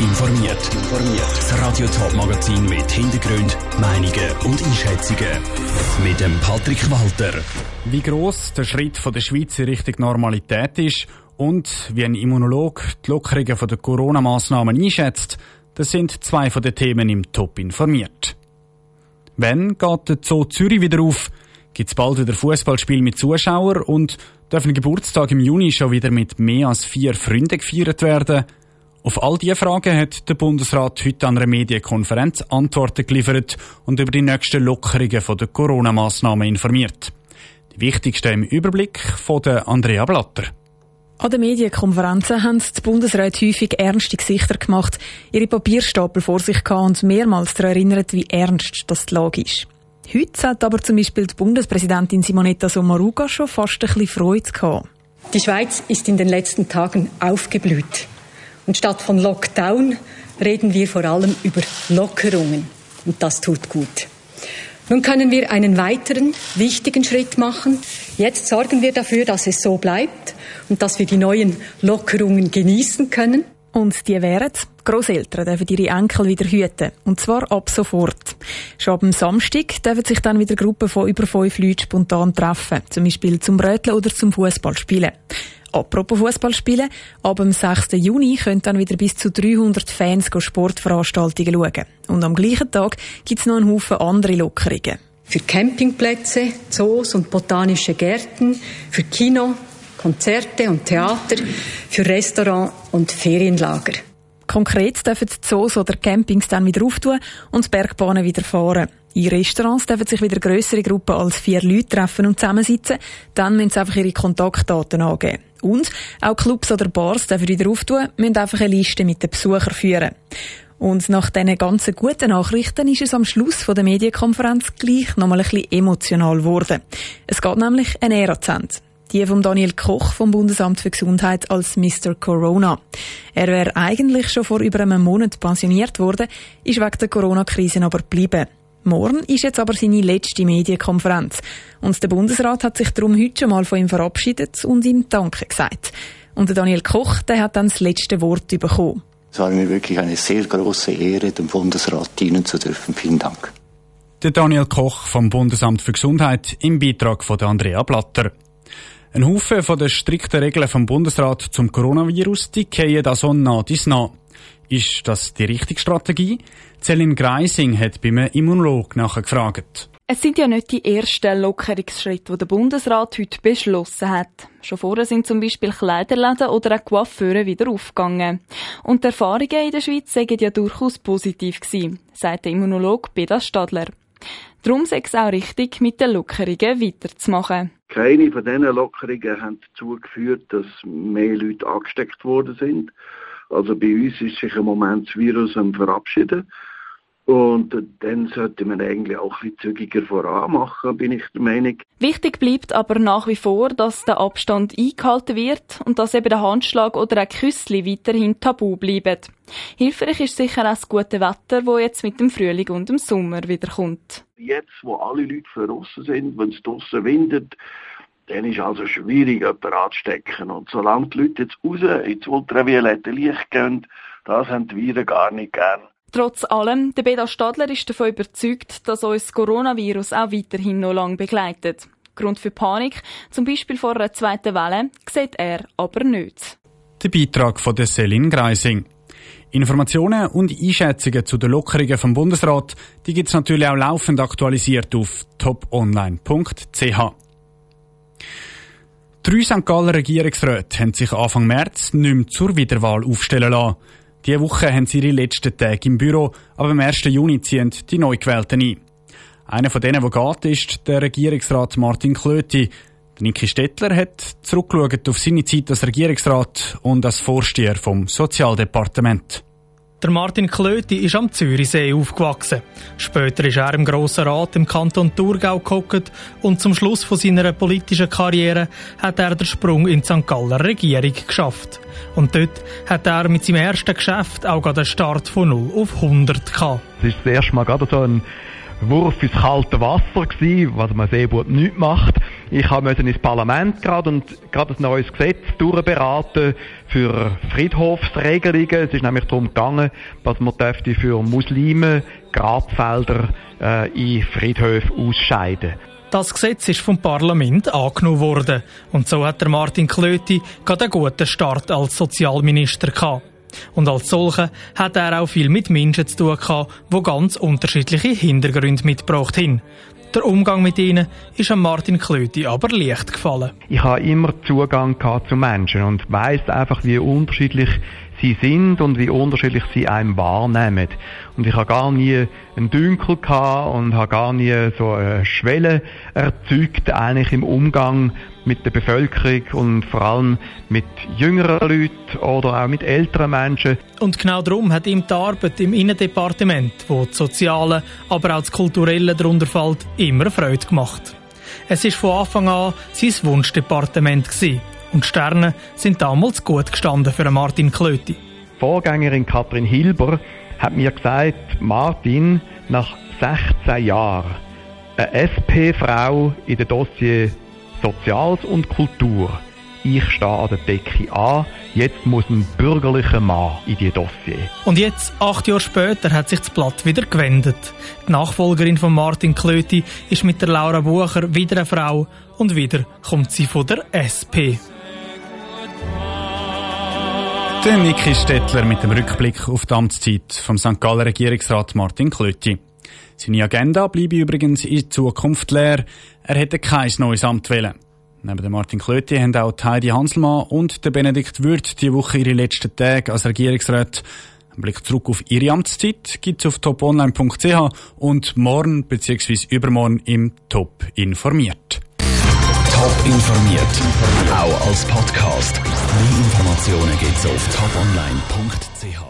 informiert. Das Radio Top Magazin mit Hintergrund, Meinungen und Einschätzungen mit dem Patrick Walter. Wie groß der Schritt von der Schweiz in Richtung Normalität ist und wie ein Immunolog die Lockerungen der Corona-Massnahmen einschätzt, das sind zwei von den Themen im Top informiert. Wenn geht der Zoo Zürich wieder auf? Gibt es bald wieder Fußballspiel mit Zuschauern und dürfen Geburtstag im Juni schon wieder mit mehr als vier Freunden gefeiert werden? Auf all diese Fragen hat der Bundesrat heute an einer Medienkonferenz Antworten geliefert und über die nächsten Lockerungen der Corona-Massnahmen informiert. Die wichtigsten im Überblick von Andrea Blatter. An den Medienkonferenzen haben die Bundesräte häufig ernste Gesichter gemacht, ihre Papierstapel vor sich gehabt und mehrmals daran erinnert, wie ernst das die Lage ist. Heute hat aber zum Beispiel die Bundespräsidentin Simonetta Sommaruga schon fast ein bisschen Freude gehabt. Die Schweiz ist in den letzten Tagen aufgeblüht. Und statt von Lockdown reden wir vor allem über Lockerungen. Und das tut gut. Nun können wir einen weiteren wichtigen Schritt machen. Jetzt sorgen wir dafür, dass es so bleibt und dass wir die neuen Lockerungen genießen können. Und die wären, Grosseltern dürfen ihre Enkel wieder hüten. Und zwar ab sofort. Schon dem Samstag dürfen sich dann wieder Gruppen von über fünf Leuten spontan treffen. Zum Beispiel zum Bröteln oder zum Fußballspielen. Apropos Fußballspielen, ab dem 6. Juni können dann wieder bis zu 300 Fans Sportveranstaltungen schauen. Und am gleichen Tag gibt es noch einen Haufen andere Lockerungen. Für Campingplätze, Zoos und botanische Gärten, für Kino, Konzerte und Theater, für Restaurant und Ferienlager. Konkret dürfen die Zoos oder Campings dann wieder auftun und die Bergbahnen wieder fahren. In Restaurants dürfen sich wieder grössere Gruppen als vier Leute treffen und zusammensitzen. Dann müssen sie einfach ihre Kontaktdaten angeben. Und auch Clubs oder Bars dürfen wieder auftun, müssen einfach eine Liste mit den Besuchern führen. Und nach diesen ganzen guten Nachrichten ist es am Schluss der Medienkonferenz gleich nochmal ein bisschen emotional geworden. Es geht nämlich ein Ära-Zent. Die von Daniel Koch vom Bundesamt für Gesundheit als Mr. Corona. Er wäre eigentlich schon vor über einem Monat pensioniert worden, ist wegen der Corona-Krise aber geblieben. Morgen ist jetzt aber seine letzte Medienkonferenz. Und der Bundesrat hat sich darum heute schon mal von ihm verabschiedet und ihm Danke gesagt. Und der Daniel Koch, der hat dann das letzte Wort bekommen. Es war mir wirklich eine sehr große Ehre, dem Bundesrat dienen zu dürfen. Vielen Dank. Der Daniel Koch vom Bundesamt für Gesundheit im Beitrag von Andrea Blatter. Ein Haufen von den strikten Regeln vom Bundesrat zum Coronavirus, die gehen also nah dies nah. Ist das die richtige Strategie? Celine Greising hat beim Immunolog nachher gefragt. Es sind ja nicht die ersten Lockerungsschritte, die der Bundesrat heute beschlossen hat. Schon vorher sind zum Beispiel Kleiderläden oder auch Coiffeure wieder aufgegangen. Und die Erfahrungen in der Schweiz seien ja durchaus positiv gewesen, sagt der Immunolog Beda Stadler. Darum sei es auch richtig, mit den Lockerungen weiterzumachen. Keine von diesen Lockerungen haben dazu geführt, dass mehr Leute angesteckt worden sind. Also bei uns ist sich im Moment das Virus am Verabschieden. Und dann sollte man eigentlich auch ein bisschen zügiger voran machen, bin ich der Meinung. Wichtig bleibt aber nach wie vor, dass der Abstand eingehalten wird und dass eben der Handschlag oder ein Küssli weiterhin tabu bleiben. Hilfreich ist sicher auch das gute Wetter, wo jetzt mit dem Frühling und dem Sommer wieder kommt. Jetzt, wo alle Leute draussen sind, wenn es draussen windet, dann ist also schwierig, jemanden anzustecken. Und solange die Leute jetzt raus ins ultraviolette Licht gehen, das haben die Viren gar nicht gern. Trotz allem, der Beda Stadler ist davon überzeugt, dass uns das Coronavirus auch weiterhin noch lange begleitet. Grund für Panik, zum Beispiel vor einer zweiten Welle, sieht er aber nicht. Der Beitrag von der Selin Greising. Informationen und Einschätzungen zu den Lockerungen vom Bundesrat, die gibt's natürlich auch laufend aktualisiert auf toponline.ch. Drei St. Galler Regierungsräte haben sich Anfang März nicht mehr zur Wiederwahl aufstellen lassen. Diese Woche haben sie ihre letzten Tage im Büro, aber am 1. Juni ziehen die Neugewählten ein. Einer von denen, der geht, ist der Regierungsrat Martin Klöti. Niki Stettler hat zurückgeschaut auf seine Zeit als Regierungsrat und als Vorsteher vom Sozialdepartement. Der Martin Klöti ist am Zürichsee aufgewachsen. Später ist er im Grossen Rat im Kanton Thurgau gehockt und zum Schluss von seiner politischen Karriere hat er den Sprung in die St. Galler Regierung geschafft. Und dort hat er mit seinem ersten Geschäft auch den Start von 0 auf 100 gehabt. Das ist das erste Mal gerade so ein Wurf ins kalte Wasser was man sehr gut nicht macht. Ich habe ins Parlament gerade und gerade ein neues Gesetz durchberaten für Friedhofsregelungen. Es ist nämlich darum gegangen, dass man für Muslime Grabfelder äh, in Friedhöfe ausscheiden. Das Gesetz ist vom Parlament angenommen worden und so hat der Martin Klöti gerade einen guten Start als Sozialminister gehabt. Und als solcher hat er auch viel mit Menschen zu tun gehabt, die ganz unterschiedliche Hintergründe mitgebracht haben. Der Umgang mit ihnen ist an Martin Klöti aber leicht gefallen. Ich habe immer Zugang zu Menschen und weiss einfach, wie unterschiedlich sie sind und wie unterschiedlich sie einem wahrnehmen. Und ich habe gar nie einen Dünkel gehabt und habe gar nie so eine Schwelle erzeugt, eigentlich im Umgang mit der Bevölkerung und vor allem mit jüngeren Leuten oder auch mit älteren Menschen. Und genau darum hat ihm die Arbeit im Innendepartement, wo das Soziale, aber auch das Kulturelle darunter fällt, immer Freude gemacht. Es ist von Anfang an sein Wunschdepartement gewesen. Und Sterne sind damals gut gestanden für Martin Klöti. Vorgängerin Katrin Hilber hat mir gesagt, Martin, nach 16 Jahren, eine SP-Frau in der Dossier Soziales und Kultur. Ich stehe an der Decke an, jetzt muss ein bürgerlicher Mann in die Dossier. Und jetzt, acht Jahre später, hat sich das Blatt wieder gewendet. Die Nachfolgerin von Martin Klöti ist mit der Laura Bucher wieder eine Frau und wieder kommt sie von der SP. Der Niki Stettler mit dem Rückblick auf die Amtszeit vom St. Galler Regierungsrat Martin Klöti. Seine Agenda bleibe übrigens in Zukunft leer. Er hätte kein neues Amt wählen. Neben dem Martin Klöti haben auch Heidi Hanselmann und der Benedikt Würth diese Woche ihre letzten Tage als Regierungsrat. Ein Blick zurück auf ihre Amtszeit gibt es auf toponline.ch und morgen bzw. übermorgen im Top informiert. Top informiert, auch als Podcast. Mehr Informationen gibt's auf toponline.ch.